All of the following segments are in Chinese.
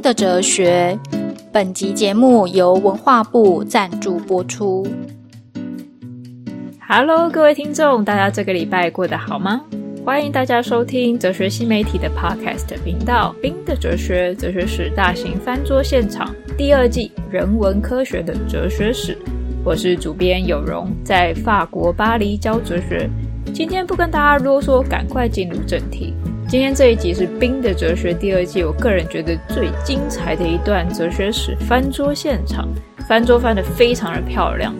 的哲学。本集节目由文化部赞助播出。Hello，各位听众，大家这个礼拜过得好吗？欢迎大家收听哲学新媒体的 Podcast 频道《冰的哲学》哲学史大型翻桌现场第二季人文科学的哲学史。我是主编有容，在法国巴黎教哲学。今天不跟大家啰嗦，赶快进入正题。今天这一集是《冰的哲学》第二季，我个人觉得最精彩的一段哲学史翻桌现场，翻桌翻得非常的漂亮，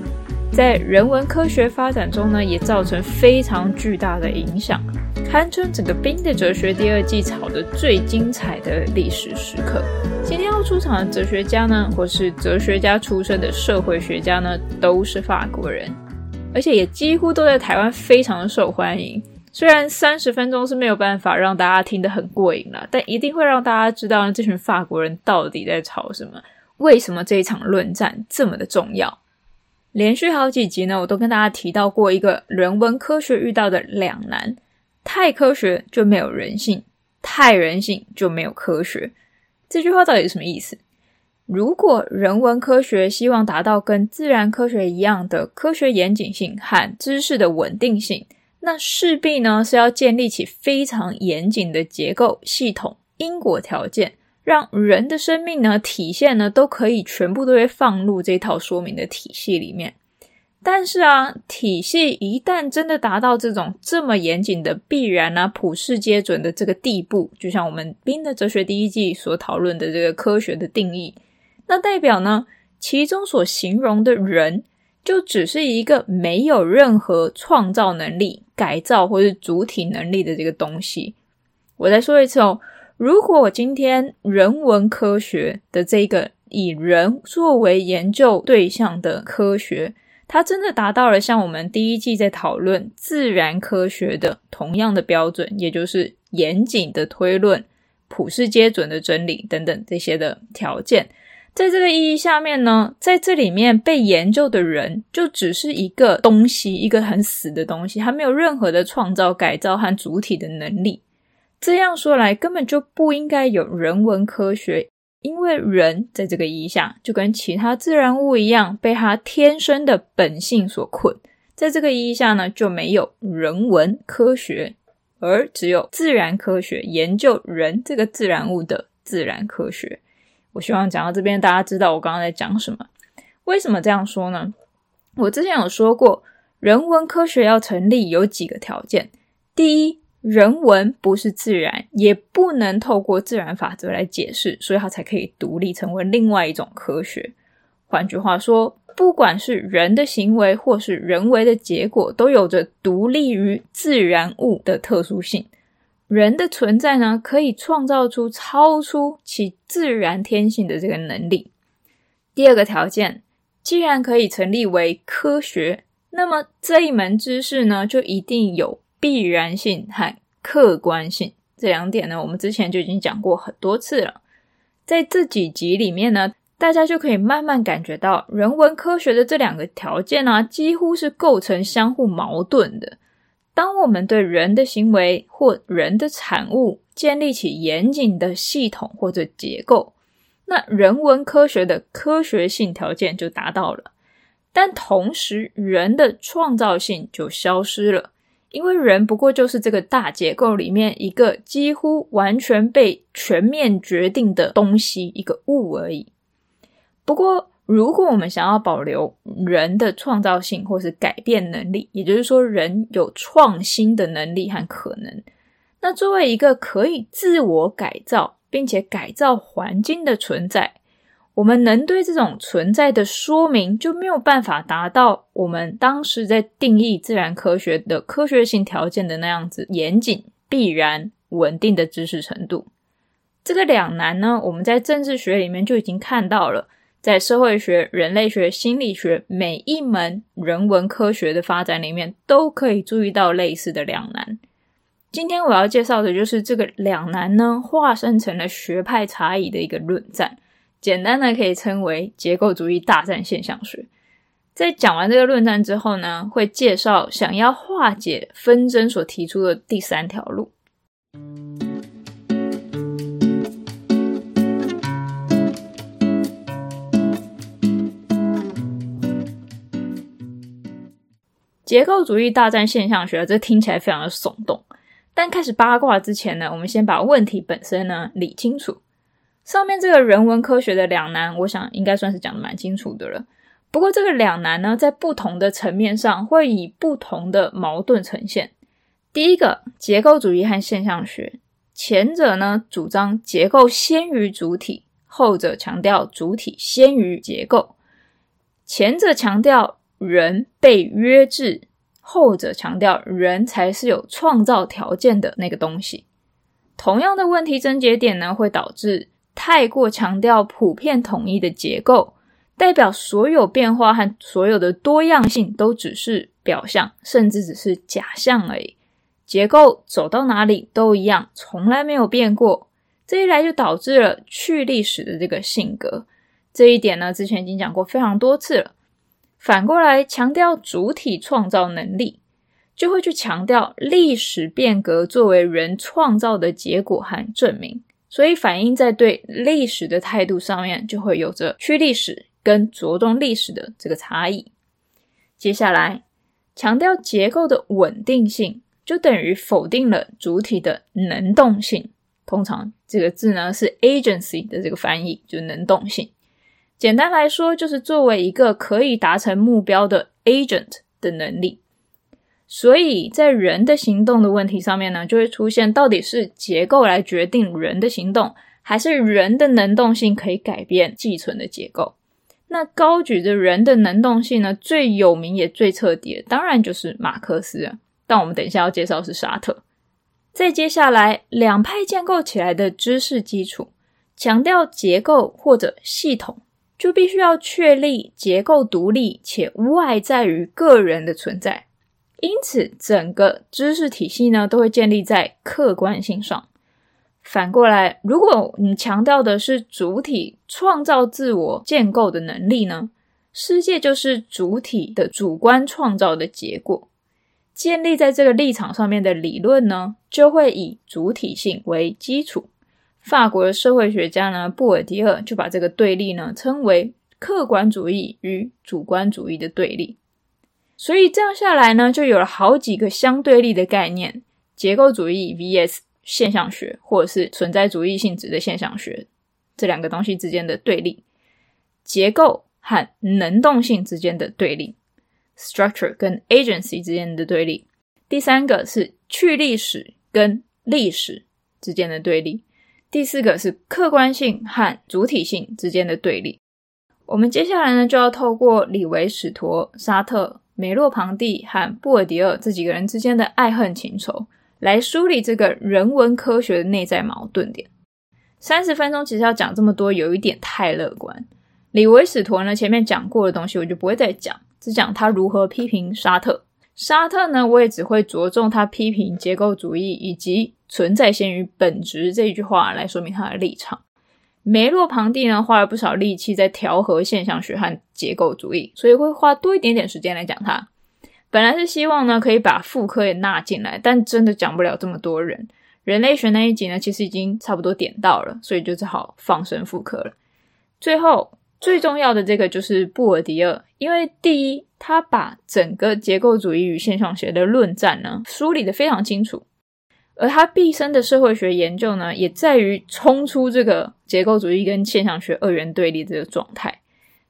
在人文科学发展中呢，也造成非常巨大的影响，堪称整个《冰的哲学》第二季炒的最精彩的历史时刻。今天要出场的哲学家呢，或是哲学家出身的社会学家呢，都是法国人，而且也几乎都在台湾非常的受欢迎。虽然三十分钟是没有办法让大家听得很过瘾了，但一定会让大家知道这群法国人到底在吵什么，为什么这一场论战这么的重要。连续好几集呢，我都跟大家提到过一个人文科学遇到的两难：太科学就没有人性，太人性就没有科学。这句话到底是什么意思？如果人文科学希望达到跟自然科学一样的科学严谨性和知识的稳定性，那势必呢是要建立起非常严谨的结构系统、因果条件，让人的生命呢体现呢都可以全部都会放入这套说明的体系里面。但是啊，体系一旦真的达到这种这么严谨的必然啊、普世皆准的这个地步，就像我们《冰的哲学》第一季所讨论的这个科学的定义，那代表呢，其中所形容的人，就只是一个没有任何创造能力。改造或是主体能力的这个东西，我再说一次哦。如果我今天人文科学的这个以人作为研究对象的科学，它真的达到了像我们第一季在讨论自然科学的同样的标准，也就是严谨的推论、普世皆准的真理等等这些的条件。在这个意义下面呢，在这里面被研究的人就只是一个东西，一个很死的东西，他没有任何的创造、改造和主体的能力。这样说来，根本就不应该有人文科学，因为人在这个意义下就跟其他自然物一样，被他天生的本性所困。在这个意义下呢，就没有人文科学，而只有自然科学，研究人这个自然物的自然科学。我希望讲到这边，大家知道我刚刚在讲什么。为什么这样说呢？我之前有说过，人文科学要成立有几个条件。第一，人文不是自然，也不能透过自然法则来解释，所以它才可以独立成为另外一种科学。换句话说，不管是人的行为或是人为的结果，都有着独立于自然物的特殊性。人的存在呢，可以创造出超出其自然天性的这个能力。第二个条件，既然可以成立为科学，那么这一门知识呢，就一定有必然性和客观性。这两点呢，我们之前就已经讲过很多次了。在这几集里面呢，大家就可以慢慢感觉到，人文科学的这两个条件呢，几乎是构成相互矛盾的。当我们对人的行为或人的产物建立起严谨的系统或者结构，那人文科学的科学性条件就达到了。但同时，人的创造性就消失了，因为人不过就是这个大结构里面一个几乎完全被全面决定的东西，一个物而已。不过，如果我们想要保留人的创造性或是改变能力，也就是说人有创新的能力和可能，那作为一个可以自我改造并且改造环境的存在，我们能对这种存在的说明就没有办法达到我们当时在定义自然科学的科学性条件的那样子严谨、必然、稳定的知识程度。这个两难呢，我们在政治学里面就已经看到了。在社会学、人类学、心理学每一门人文科学的发展里面，都可以注意到类似的两难。今天我要介绍的就是这个两难呢，化身成了学派差异的一个论战，简单的可以称为结构主义大战现象学。在讲完这个论战之后呢，会介绍想要化解纷争所提出的第三条路。结构主义大战现象学，这听起来非常的耸动。但开始八卦之前呢，我们先把问题本身呢理清楚。上面这个人文科学的两难，我想应该算是讲的蛮清楚的了。不过这个两难呢，在不同的层面上会以不同的矛盾呈现。第一个，结构主义和现象学，前者呢主张结构先于主体，后者强调主体先于结构。前者强调人被约制，后者强调人才是有创造条件的那个东西。同样的问题症结点呢，会导致太过强调普遍统一的结构。代表所有变化和所有的多样性都只是表象，甚至只是假象而已。结构走到哪里都一样，从来没有变过。这一来就导致了去历史的这个性格。这一点呢，之前已经讲过非常多次了。反过来强调主体创造能力，就会去强调历史变革作为人创造的结果和证明。所以反映在对历史的态度上面，就会有着去历史。跟着重历史的这个差异，接下来强调结构的稳定性，就等于否定了主体的能动性。通常这个字呢是 agency 的这个翻译，就是能动性。简单来说，就是作为一个可以达成目标的 agent 的能力。所以在人的行动的问题上面呢，就会出现到底是结构来决定人的行动，还是人的能动性可以改变既存的结构？那高举着人的能动性呢，最有名也最彻底的，当然就是马克思。但我们等一下要介绍是沙特。再接下来，两派建构起来的知识基础，强调结构或者系统，就必须要确立结构独立且外在于个人的存在。因此，整个知识体系呢，都会建立在客观性上。反过来，如果你强调的是主体创造自我建构的能力呢，世界就是主体的主观创造的结果。建立在这个立场上面的理论呢，就会以主体性为基础。法国的社会学家呢，布尔迪厄就把这个对立呢称为客观主义与主观主义的对立。所以这样下来呢，就有了好几个相对立的概念：结构主义 vs。现象学或者是存在主义性质的现象学，这两个东西之间的对立，结构和能动性之间的对立，structure 跟 agency 之间的对立。第三个是去历史跟历史之间的对立。第四个是客观性和主体性之间的对立。我们接下来呢，就要透过李维史陀、沙特、梅洛庞蒂和布尔迪厄这几个人之间的爱恨情仇。来梳理这个人文科学的内在矛盾点。三十分钟其实要讲这么多，有一点太乐观。李维史陀呢，前面讲过的东西我就不会再讲，只讲他如何批评沙特。沙特呢，我也只会着重他批评结构主义以及存在先于本质这一句话来说明他的立场。梅洛庞蒂呢，花了不少力气在调和现象学和结构主义，所以会花多一点点时间来讲他。本来是希望呢，可以把妇科也纳进来，但真的讲不了这么多人。人类学那一集呢，其实已经差不多点到了，所以就只好放生妇科了。最后最重要的这个就是布尔迪厄，因为第一，他把整个结构主义与现象学的论战呢梳理得非常清楚，而他毕生的社会学研究呢，也在于冲出这个结构主义跟现象学二元对立这个状态，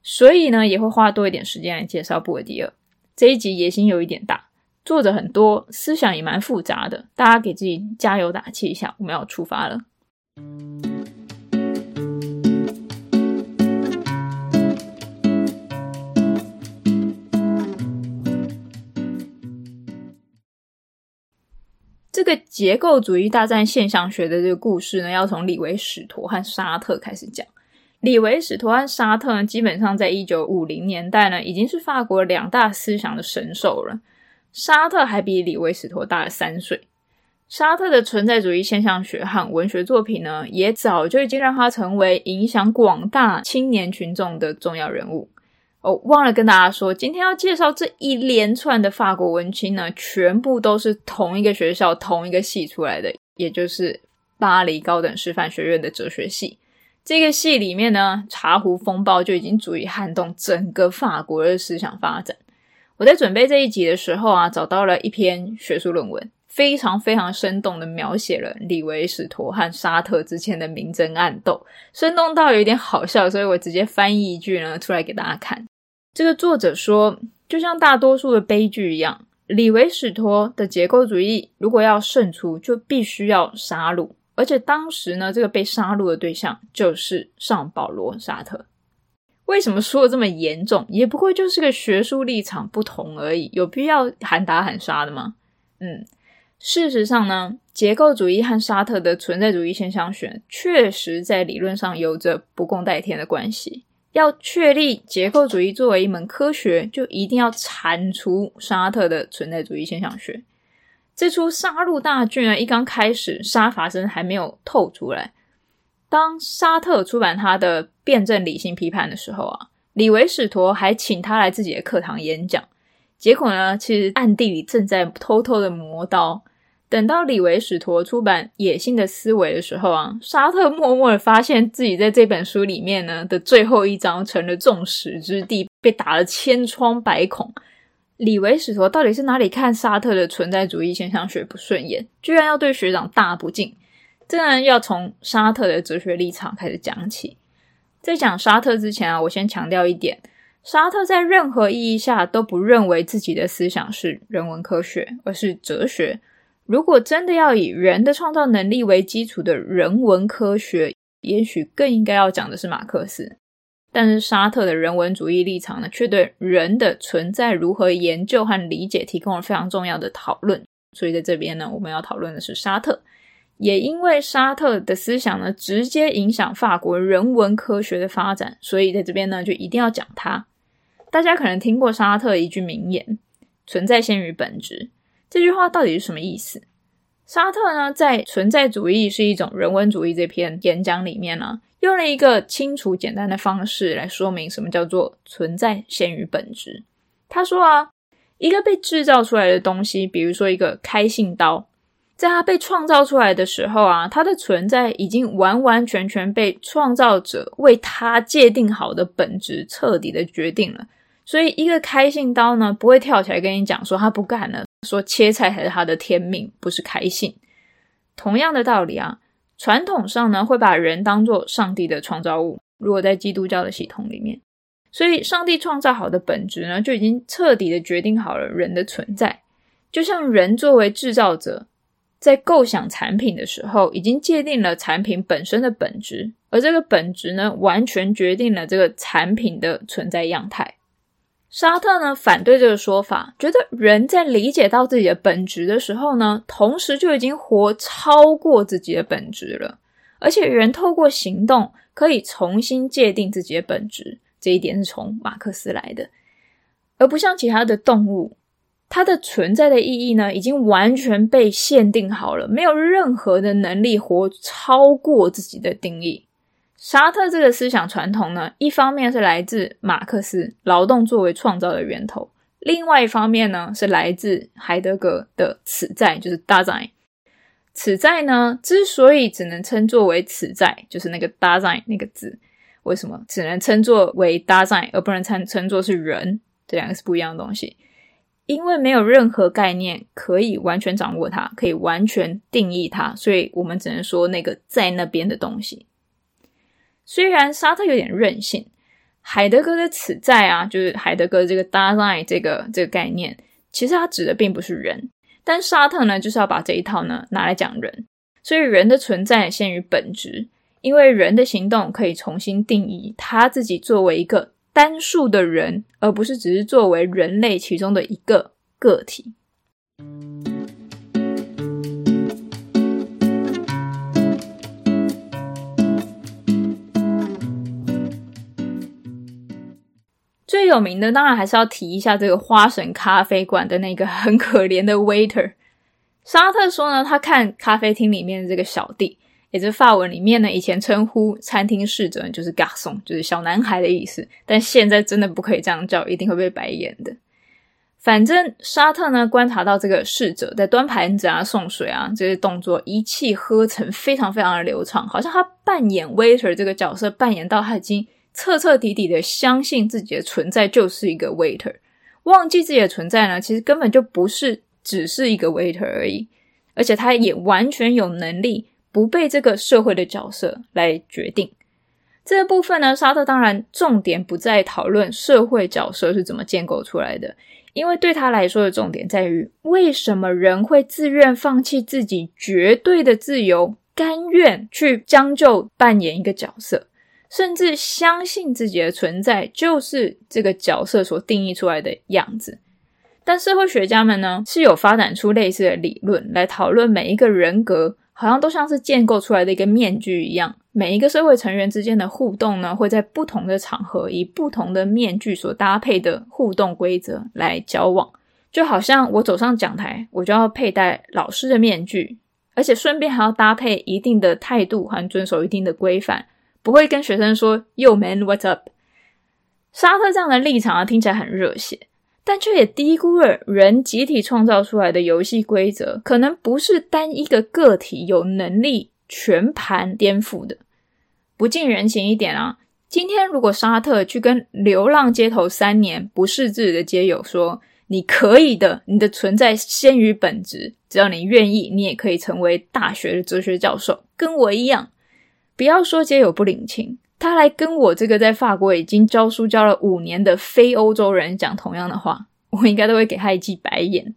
所以呢，也会花多一点时间来介绍布尔迪厄。这一集野心有一点大，作者很多，思想也蛮复杂的，大家给自己加油打气一下，我们要出发了。这个结构主义大战现象学的这个故事呢，要从李维史陀和沙特开始讲。李维史陀和沙特呢，基本上在一九五零年代呢，已经是法国两大思想的神兽了。沙特还比李维史陀大了三岁。沙特的存在主义现象学和文学作品呢，也早就已经让他成为影响广大青年群众的重要人物。哦，忘了跟大家说，今天要介绍这一连串的法国文青呢，全部都是同一个学校、同一个系出来的，也就是巴黎高等师范学院的哲学系。这个戏里面呢，茶壶风暴就已经足以撼动整个法国的思想发展。我在准备这一集的时候啊，找到了一篇学术论文，非常非常生动的描写了李维史陀和沙特之间的明争暗斗，生动到有点好笑，所以我直接翻译一句呢出来给大家看。这个作者说，就像大多数的悲剧一样，李维史托的结构主义如果要胜出，就必须要杀戮，而且当时呢，这个被杀戮的对象就是上保罗·沙特。为什么说的这么严重？也不过就是个学术立场不同而已，有必要喊打喊杀的吗？嗯，事实上呢，结构主义和沙特的存在主义现象学确实在理论上有着不共戴天的关系。要确立结构主义作为一门科学，就一定要铲除沙特的存在主义现象学。这出杀戮大剧呢，一刚开始，杀伐声还没有透出来。当沙特出版他的《辩证理性批判》的时候啊，李维史陀还请他来自己的课堂演讲。结果呢，其实暗地里正在偷偷的磨刀。等到李维史陀出版《野性的思维》的时候啊，沙特默默的发现自己在这本书里面呢的最后一章成了众矢之的，被打了千疮百孔。李维史陀到底是哪里看沙特的存在主义现象学不顺眼，居然要对学长大不敬？这然要从沙特的哲学立场开始讲起。在讲沙特之前啊，我先强调一点：沙特在任何意义下都不认为自己的思想是人文科学，而是哲学。如果真的要以人的创造能力为基础的人文科学，也许更应该要讲的是马克思。但是沙特的人文主义立场呢，却对人的存在如何研究和理解提供了非常重要的讨论。所以在这边呢，我们要讨论的是沙特。也因为沙特的思想呢，直接影响法国人文科学的发展，所以在这边呢，就一定要讲它。大家可能听过沙特一句名言：“存在先于本质。”这句话到底是什么意思？沙特呢，在《存在主义是一种人文主义》这篇演讲里面呢，用了一个清楚简单的方式来说明什么叫做“存在先于本质”。他说啊，一个被制造出来的东西，比如说一个开信刀，在它被创造出来的时候啊，它的存在已经完完全全被创造者为它界定好的本质彻底的决定了。所以，一个开信刀呢，不会跳起来跟你讲说他不干了。说切菜才是他的天命，不是开信。同样的道理啊，传统上呢会把人当作上帝的创造物。如果在基督教的系统里面，所以上帝创造好的本质呢，就已经彻底的决定好了人的存在。就像人作为制造者，在构想产品的时候，已经界定了产品本身的本质，而这个本质呢，完全决定了这个产品的存在样态。沙特呢反对这个说法，觉得人在理解到自己的本质的时候呢，同时就已经活超过自己的本质了。而且人透过行动可以重新界定自己的本质，这一点是从马克思来的，而不像其他的动物，它的存在的意义呢已经完全被限定好了，没有任何的能力活超过自己的定义。沙特这个思想传统呢，一方面是来自马克思，劳动作为创造的源头；另外一方面呢，是来自海德格的此在，就是 Dasein。此在呢，之所以只能称作为此在，就是那个 Dasein 那个字，为什么只能称作为 Dasein，而不能称称作是人？这两个是不一样的东西，因为没有任何概念可以完全掌握它，可以完全定义它，所以我们只能说那个在那边的东西。虽然沙特有点任性，海德格的此在啊，就是海德格这个 Dasein 这个这个概念，其实它指的并不是人，但沙特呢就是要把这一套呢拿来讲人，所以人的存在先于本质，因为人的行动可以重新定义他自己作为一个单数的人，而不是只是作为人类其中的一个个体。有名的当然还是要提一下这个花神咖啡馆的那个很可怜的 waiter。沙特说呢，他看咖啡厅里面的这个小弟，也就是法文里面呢，以前称呼餐厅侍者就是 garçon，就是小男孩的意思，但现在真的不可以这样叫，一定会被白眼的。反正沙特呢，观察到这个侍者在端盘子啊、送水啊这些动作一气呵成，非常非常的流畅，好像他扮演 waiter 这个角色扮演到他已经。彻彻底底的相信自己的存在就是一个 waiter，忘记自己的存在呢，其实根本就不是只是一个 waiter 而已，而且他也完全有能力不被这个社会的角色来决定。这个部分呢，沙特当然重点不在讨论社会角色是怎么建构出来的，因为对他来说的重点在于为什么人会自愿放弃自己绝对的自由，甘愿去将就扮演一个角色，甚至相信自己的存在就是这个角色所定义出来的样子。但社会学家们呢，是有发展出类似的理论来讨论每一个人格，好像都像是建构出来的一个面具一样。每一个社会成员之间的互动呢，会在不同的场合以不同的面具所搭配的互动规则来交往，就好像我走上讲台，我就要佩戴老师的面具，而且顺便还要搭配一定的态度和遵守一定的规范，不会跟学生说 “Yo man, what's up”。沙特这样的立场啊，听起来很热血，但却也低估了人集体创造出来的游戏规则，可能不是单一个个体有能力。全盘颠覆的，不近人情一点啊！今天如果沙特去跟流浪街头三年不识字的街友说：“你可以的，你的存在先于本质，只要你愿意，你也可以成为大学的哲学教授，跟我一样。”不要说街友不领情，他来跟我这个在法国已经教书教了五年的非欧洲人讲同样的话，我应该都会给他一记白眼。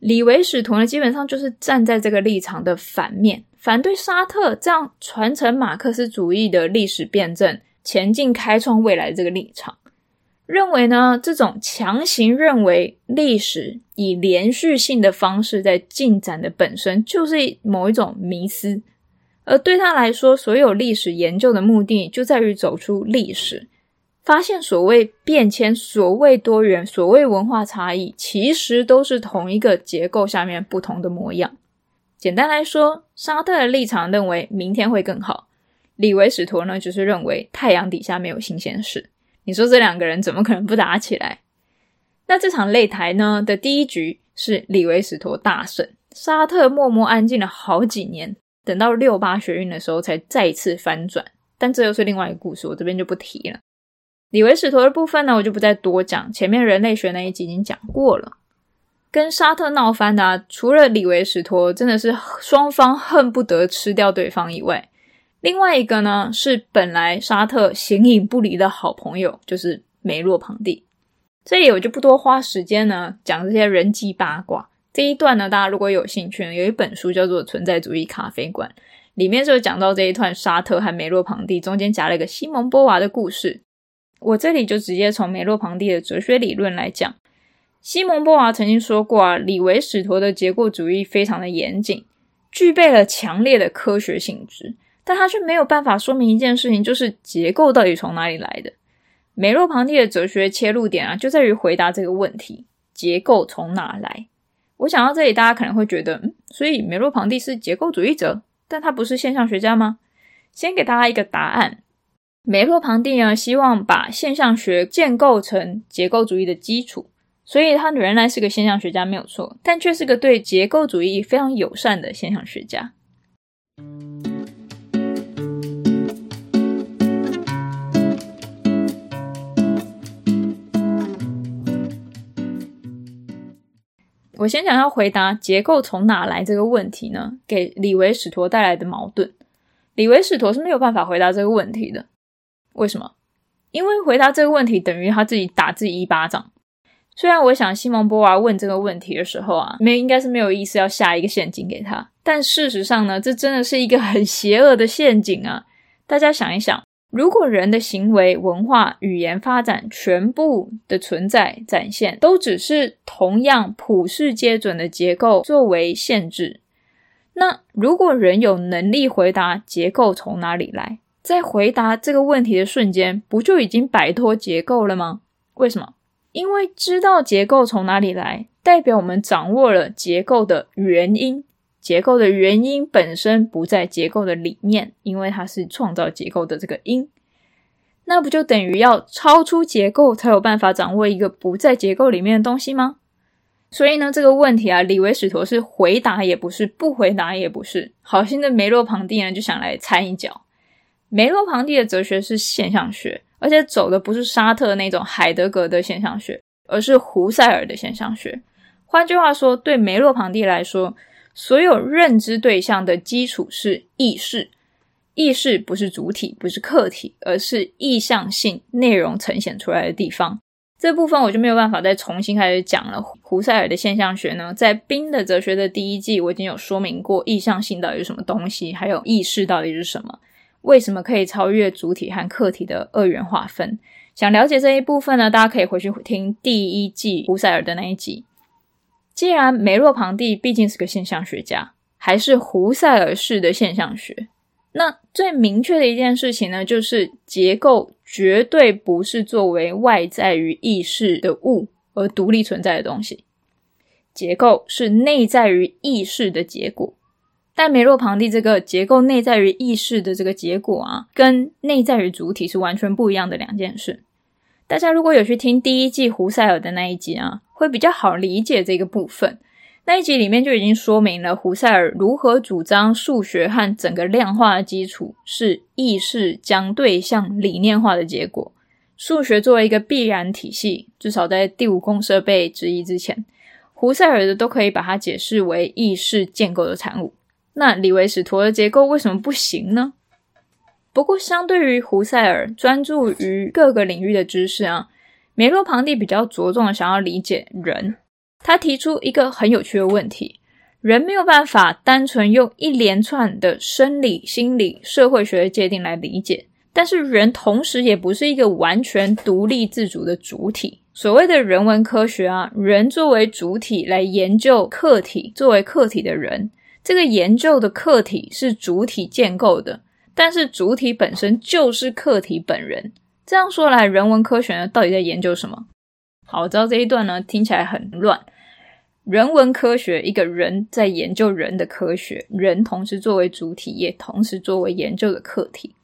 李维使徒呢，基本上就是站在这个立场的反面。反对沙特这样传承马克思主义的历史辩证、前进开创未来这个立场，认为呢，这种强行认为历史以连续性的方式在进展的本身就是某一种迷思，而对他来说，所有历史研究的目的就在于走出历史，发现所谓变迁、所谓多元、所谓文化差异，其实都是同一个结构下面不同的模样。简单来说，沙特的立场认为明天会更好，李维史陀呢就是认为太阳底下没有新鲜事。你说这两个人怎么可能不打起来？那这场擂台呢的第一局是李维史陀大胜，沙特默默安静了好几年，等到六八学运的时候才再次翻转。但这又是另外一个故事，我这边就不提了。李维史陀的部分呢，我就不再多讲，前面人类学那一集已经讲过了。跟沙特闹翻的，除了李维史陀真的是双方恨不得吃掉对方以外，另外一个呢是本来沙特形影不离的好朋友，就是梅洛庞蒂。这里我就不多花时间呢讲这些人际八卦。这一段呢，大家如果有兴趣呢，有一本书叫做《存在主义咖啡馆》，里面就讲到这一段沙特和梅洛庞蒂中间夹了一个西蒙波娃的故事。我这里就直接从梅洛庞蒂的哲学理论来讲。西蒙波娃曾经说过啊，李维史陀的结构主义非常的严谨，具备了强烈的科学性质，但他却没有办法说明一件事情，就是结构到底从哪里来的。梅洛庞蒂的哲学切入点啊，就在于回答这个问题：结构从哪来？我想到这里，大家可能会觉得，嗯，所以梅洛庞蒂是结构主义者，但他不是现象学家吗？先给大家一个答案：梅洛庞蒂呢，希望把现象学建构成结构主义的基础。所以他原来是个现象学家，没有错，但却是个对结构主义非常友善的现象学家。我先讲要回答结构从哪来这个问题呢，给李维史陀带来的矛盾。李维史陀是没有办法回答这个问题的。为什么？因为回答这个问题等于他自己打自己一巴掌。虽然我想西蒙波娃问这个问题的时候啊，没应该是没有意思要下一个陷阱给他，但事实上呢，这真的是一个很邪恶的陷阱啊！大家想一想，如果人的行为、文化、语言发展全部的存在展现都只是同样普世皆准的结构作为限制，那如果人有能力回答结构从哪里来，在回答这个问题的瞬间，不就已经摆脱结构了吗？为什么？因为知道结构从哪里来，代表我们掌握了结构的原因。结构的原因本身不在结构的里面，因为它是创造结构的这个因。那不就等于要超出结构才有办法掌握一个不在结构里面的东西吗？所以呢，这个问题啊，李维史陀是回答也不是，不回答也不是。好心的梅洛庞蒂呢，就想来掺一脚。梅洛庞蒂的哲学是现象学。而且走的不是沙特那种海德格的现象学，而是胡塞尔的现象学。换句话说，对梅洛庞蒂来说，所有认知对象的基础是意识。意识不是主体，不是客体，而是意向性内容呈现出来的地方。这部分我就没有办法再重新开始讲了。胡塞尔的现象学呢，在《冰的哲学》的第一季，我已经有说明过意向性到底是什么东西，还有意识到底是什么，为什么可以超越主体和客体的二元划分。想了解这一部分呢，大家可以回去听第一季胡塞尔的那一集。既然梅洛庞蒂毕竟是个现象学家，还是胡塞尔式的现象学。那最明确的一件事情呢，就是结构绝对不是作为外在于意识的物而独立存在的东西，结构是内在于意识的结果。但梅洛庞蒂这个结构内在于意识的这个结果啊，跟内在于主体是完全不一样的两件事。大家如果有去听第一季胡塞尔的那一集啊，会比较好理解这个部分。那一集里面就已经说明了胡塞尔如何主张数学和整个量化的基础是意识将对象理念化的结果。数学作为一个必然体系，至少在第五公设被质疑之前，胡塞尔的都可以把它解释为意识建构的产物。那李维史陀的结构为什么不行呢？不过，相对于胡塞尔专注于各个领域的知识啊，梅洛庞蒂比较着重的想要理解人。他提出一个很有趣的问题：人没有办法单纯用一连串的生理、心理、社会学的界定来理解，但是人同时也不是一个完全独立自主的主体。所谓的人文科学啊，人作为主体来研究客体，作为客体的人，这个研究的客体是主体建构的，但是主体本身就是客体本人。这样说来，人文科学呢，到底在研究什么？好，我知道这一段呢，听起来很乱。人文科学，一个人在研究人的科学，人同时作为主体，也同时作为研究的客体。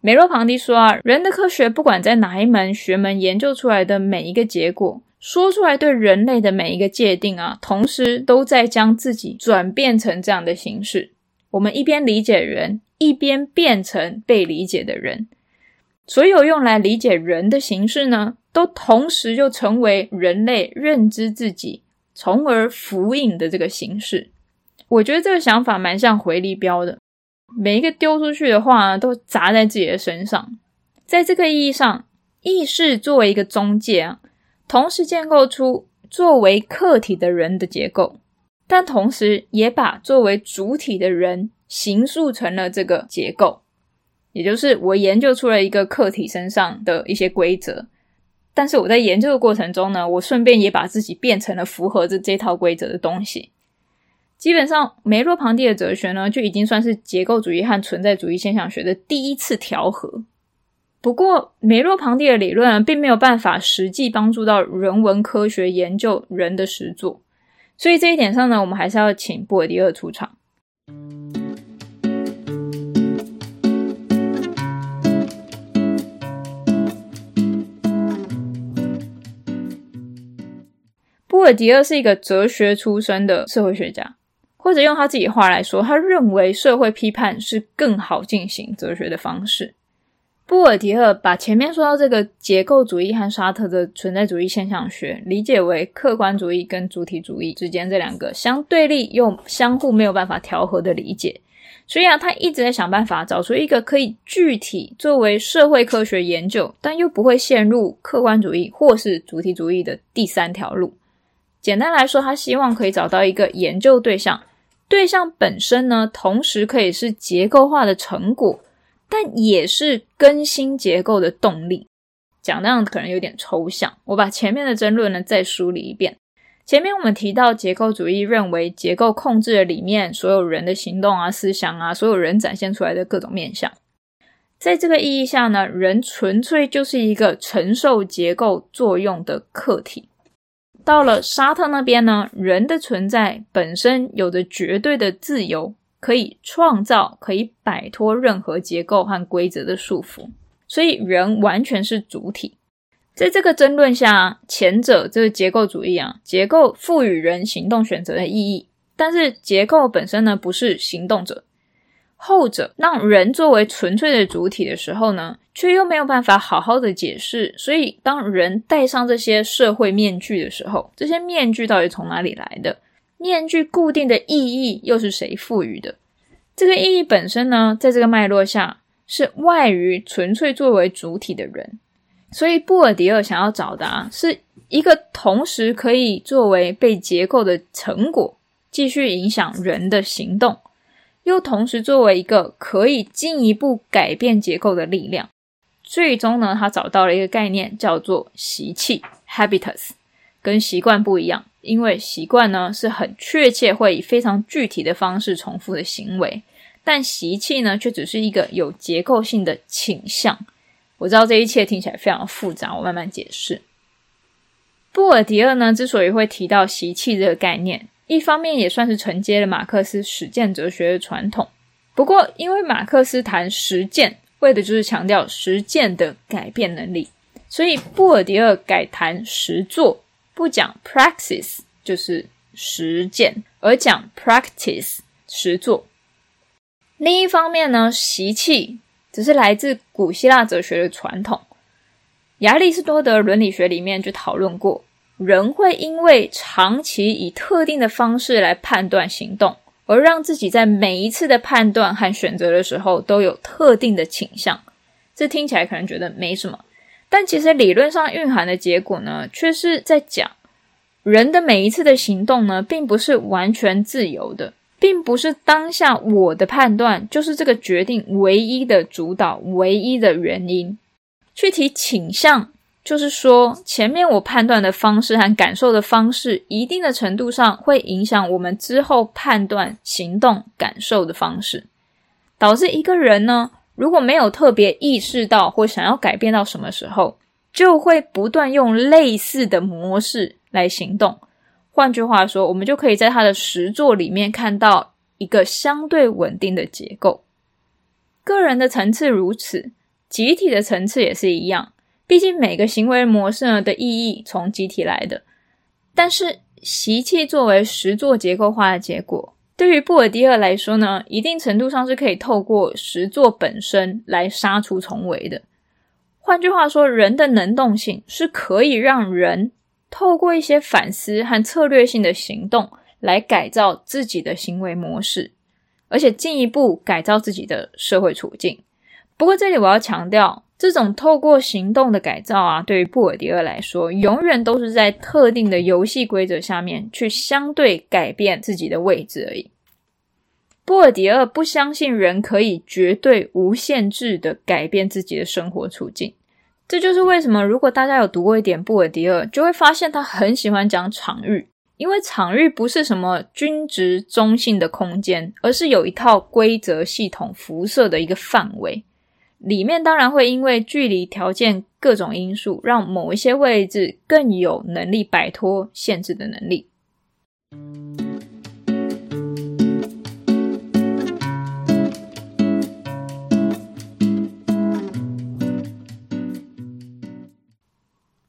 梅洛庞蒂说啊，人的科学不管在哪一门学门研究出来的每一个结果，说出来对人类的每一个界定啊，同时都在将自己转变成这样的形式。我们一边理解人，一边变成被理解的人。所有用来理解人的形式呢，都同时就成为人类认知自己。从而浮影的这个形式，我觉得这个想法蛮像回力镖的。每一个丢出去的话呢，都砸在自己的身上。在这个意义上，意识作为一个中介啊，同时建构出作为客体的人的结构，但同时也把作为主体的人形塑成了这个结构。也就是我研究出了一个客体身上的一些规则。但是我在研究的过程中呢，我顺便也把自己变成了符合这这套规则的东西。基本上，梅洛庞蒂的哲学呢，就已经算是结构主义和存在主义现象学的第一次调和。不过，梅洛庞蒂的理论，并没有办法实际帮助到人文科学研究人的实作，所以这一点上呢，我们还是要请布尔迪厄出场。布尔迪厄是一个哲学出身的社会学家，或者用他自己话来说，他认为社会批判是更好进行哲学的方式。布尔迪厄把前面说到这个结构主义和沙特的存在主义现象学理解为客观主义跟主体主义之间这两个相对立又相互没有办法调和的理解，所以啊，他一直在想办法找出一个可以具体作为社会科学研究，但又不会陷入客观主义或是主体主义的第三条路。简单来说，他希望可以找到一个研究对象，对象本身呢，同时可以是结构化的成果，但也是更新结构的动力。讲那样可能有点抽象，我把前面的争论呢再梳理一遍。前面我们提到，结构主义认为结构控制了里面所有人的行动啊、思想啊，所有人展现出来的各种面向。在这个意义下呢，人纯粹就是一个承受结构作用的客体。到了沙特那边呢，人的存在本身有着绝对的自由，可以创造，可以摆脱任何结构和规则的束缚，所以人完全是主体。在这个争论下，前者这个结构主义啊，结构赋予人行动选择的意义，但是结构本身呢，不是行动者；后者让人作为纯粹的主体的时候呢，却又没有办法好好的解释。所以，当人戴上这些社会面具的时候，这些面具到底从哪里来的？面具固定的意义又是谁赋予的？这个意义本身呢，在这个脉络下是外于纯粹作为主体的人。所以，布尔迪厄想要找的啊是一个同时可以作为被结构的成果，继续影响人的行动。又同时作为一个可以进一步改变结构的力量，最终呢，他找到了一个概念，叫做习气 （habitus）。跟习惯不一样，因为习惯呢是很确切会以非常具体的方式重复的行为，但习气呢却只是一个有结构性的倾向。我知道这一切听起来非常复杂，我慢慢解释。布尔迪厄呢之所以会提到习气这个概念。一方面也算是承接了马克思实践哲学的传统，不过因为马克思谈实践，为的就是强调实践的改变能力，所以布尔迪厄改谈实作，不讲 praxis 就是实践，而讲 practice 实作。另一方面呢，习气只是来自古希腊哲学的传统，亚里士多德伦理学里面就讨论过。人会因为长期以特定的方式来判断行动，而让自己在每一次的判断和选择的时候都有特定的倾向。这听起来可能觉得没什么，但其实理论上蕴含的结果呢，却是在讲人的每一次的行动呢，并不是完全自由的，并不是当下我的判断就是这个决定唯一的主导、唯一的原因。去提倾向。就是说，前面我判断的方式和感受的方式，一定的程度上会影响我们之后判断、行动、感受的方式，导致一个人呢，如果没有特别意识到或想要改变到什么时候，就会不断用类似的模式来行动。换句话说，我们就可以在他的实作里面看到一个相对稳定的结构。个人的层次如此，集体的层次也是一样。毕竟每个行为模式呢的意义从集体来的，但是习气作为实作结构化的结果，对于布尔迪厄来说呢，一定程度上是可以透过实作本身来杀出重围的。换句话说，人的能动性是可以让人透过一些反思和策略性的行动来改造自己的行为模式，而且进一步改造自己的社会处境。不过这里我要强调。这种透过行动的改造啊，对于布尔迪厄来说，永远都是在特定的游戏规则下面去相对改变自己的位置而已。布尔迪厄不相信人可以绝对无限制的改变自己的生活处境。这就是为什么，如果大家有读过一点布尔迪厄，就会发现他很喜欢讲场域，因为场域不是什么均值中性的空间，而是有一套规则系统辐射的一个范围。里面当然会因为距离条件各种因素，让某一些位置更有能力摆脱限制的能力。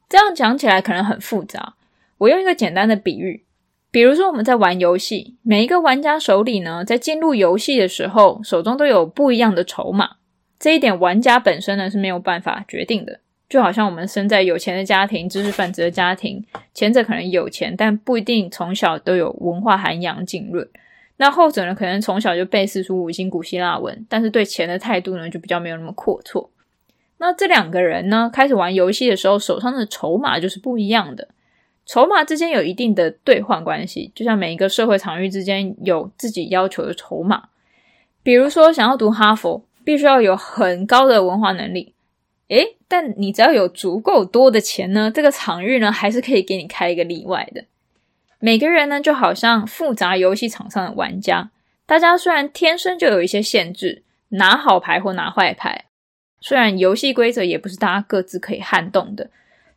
这样讲起来可能很复杂，我用一个简单的比喻，比如说我们在玩游戏，每一个玩家手里呢，在进入游戏的时候，手中都有不一样的筹码。这一点玩家本身呢是没有办法决定的，就好像我们生在有钱的家庭、知识分子的家庭，前者可能有钱，但不一定从小都有文化涵养浸润；那后者呢，可能从小就背四书五经、古希腊文，但是对钱的态度呢就比较没有那么阔绰。那这两个人呢，开始玩游戏的时候，手上的筹码就是不一样的，筹码之间有一定的兑换关系，就像每一个社会场域之间有自己要求的筹码，比如说想要读哈佛。必须要有很高的文化能力，诶，但你只要有足够多的钱呢，这个场域呢还是可以给你开一个例外的。每个人呢就好像复杂游戏场上的玩家，大家虽然天生就有一些限制，拿好牌或拿坏牌，虽然游戏规则也不是大家各自可以撼动的，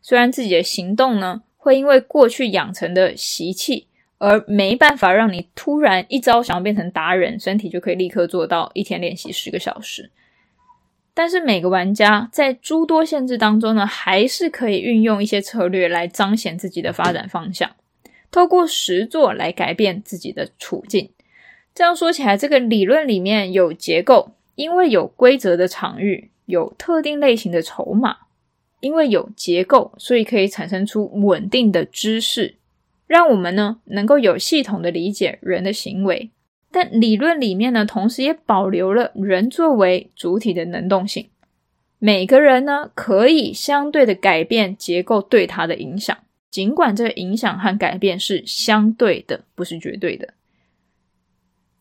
虽然自己的行动呢会因为过去养成的习气。而没办法让你突然一招想要变成达人，身体就可以立刻做到一天练习十个小时。但是每个玩家在诸多限制当中呢，还是可以运用一些策略来彰显自己的发展方向，透过实作来改变自己的处境。这样说起来，这个理论里面有结构，因为有规则的场域，有特定类型的筹码，因为有结构，所以可以产生出稳定的知识，让我们呢能够有系统的理解人的行为。但理论里面呢，同时也保留了人作为主体的能动性。每个人呢，可以相对的改变结构对他的影响，尽管这个影响和改变是相对的，不是绝对的。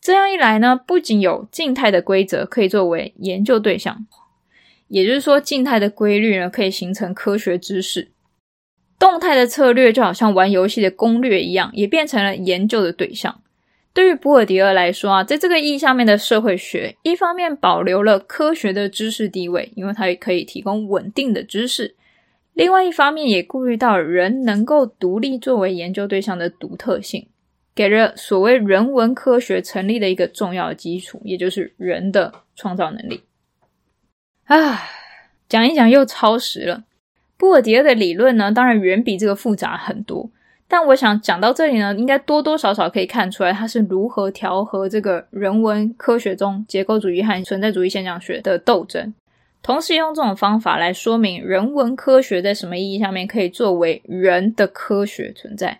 这样一来呢，不仅有静态的规则可以作为研究对象，也就是说，静态的规律呢，可以形成科学知识；动态的策略就好像玩游戏的攻略一样，也变成了研究的对象。对于布尔迪厄来说啊，在这个意义下面的社会学，一方面保留了科学的知识地位，因为它也可以提供稳定的知识；另外一方面，也顾虑到人能够独立作为研究对象的独特性，给了所谓人文科学成立的一个重要基础，也就是人的创造能力。啊，讲一讲又超时了。布尔迪厄的理论呢，当然远比这个复杂很多。但我想讲到这里呢，应该多多少少可以看出来，他是如何调和这个人文科学中结构主义和存在主义现象学的斗争，同时用这种方法来说明人文科学在什么意义上面可以作为人的科学存在。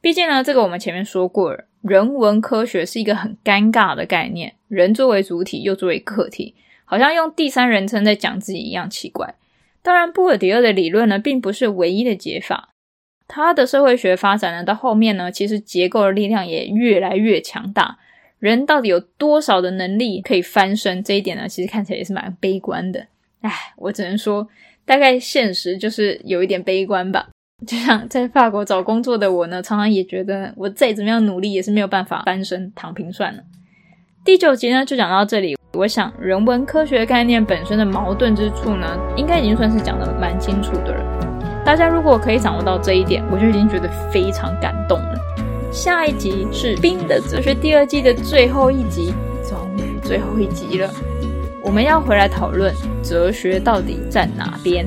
毕竟呢，这个我们前面说过了，人文科学是一个很尴尬的概念，人作为主体又作为客体，好像用第三人称在讲自己一样奇怪。当然，布尔迪厄的理论呢，并不是唯一的解法。他的社会学发展呢，到后面呢，其实结构的力量也越来越强大。人到底有多少的能力可以翻身？这一点呢，其实看起来也是蛮悲观的。唉，我只能说，大概现实就是有一点悲观吧。就像在法国找工作的我呢，常常也觉得我再怎么样努力，也是没有办法翻身，躺平算了。第九集呢，就讲到这里。我想，人文科学概念本身的矛盾之处呢，应该已经算是讲得蛮清楚的了。大家如果可以掌握到这一点，我就已经觉得非常感动了。下一集是《冰的哲学》第二季的最后一集，终于最后一集了。我们要回来讨论哲学到底在哪边？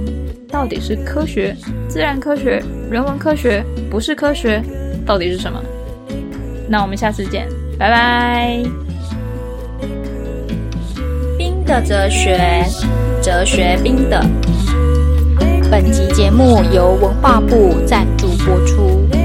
到底是科学、自然科学、人文科学，不是科学，到底是什么？那我们下次见，拜拜。的哲学，哲学冰的。本集节目由文化部赞助播出。